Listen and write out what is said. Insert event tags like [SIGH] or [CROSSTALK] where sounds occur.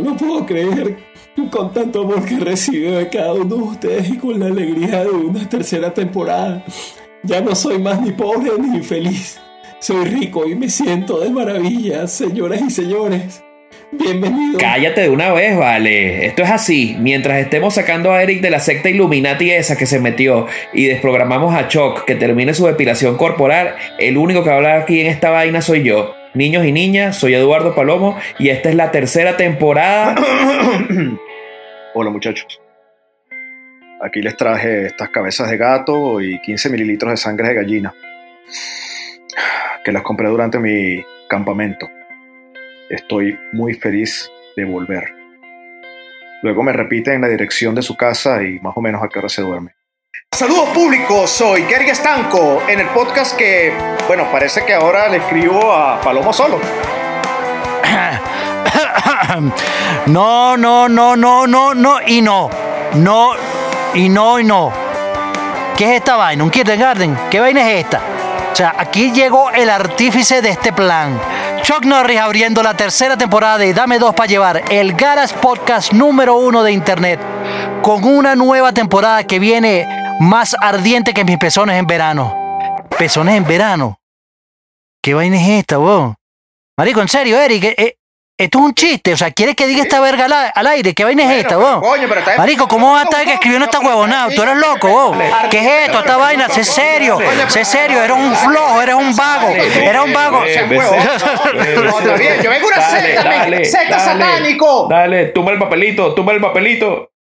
no puedo creer. Con tanto amor que recibo de cada uno de ustedes y con la alegría de una tercera temporada. Ya no soy más ni pobre ni infeliz. Soy rico y me siento de maravilla, señoras y señores. Bienvenido. Cállate de una vez, vale. Esto es así. Mientras estemos sacando a Eric de la secta Illuminati esa que se metió y desprogramamos a Chuck que termine su depilación corporal, el único que va a hablar aquí en esta vaina soy yo. Niños y niñas, soy Eduardo Palomo y esta es la tercera temporada. [COUGHS] Hola muchachos. Aquí les traje estas cabezas de gato y 15 mililitros de sangre de gallina. Que las compré durante mi campamento. Estoy muy feliz de volver. Luego me repite en la dirección de su casa y más o menos a qué hora se duerme. Saludos públicos, soy Gary Estanco en el podcast que, bueno, parece que ahora le escribo a Palomo solo. [COUGHS] No, no, no, no, no, no y no. No y no y no. ¿Qué es esta vaina? ¿Un kindergarten? ¿Qué vaina es esta? O sea, aquí llegó el artífice de este plan. Chuck Norris abriendo la tercera temporada de Dame Dos para Llevar, el Garas Podcast número uno de Internet, con una nueva temporada que viene más ardiente que mis pezones en verano. ¿Pezones en verano? ¿Qué vaina es esta, vos? Marico, en serio, Eric, eh, eh, esto es un chiste. O sea, ¿quieres que diga esta verga al, al aire? ¿Qué vaina es esta, vos? Coño, pero está- Marico, ¿cómo vas a estar escribiendo esta huevonada? Tú eres loco, vos. ¿Qué es esto? Esta vaina, sé serio. Sé serio, eres un flojo, eres un vago. Eres un vago. Yo vengo de una secta, me- secta satánico. Dale, tumba el papelito, tumba el papelito.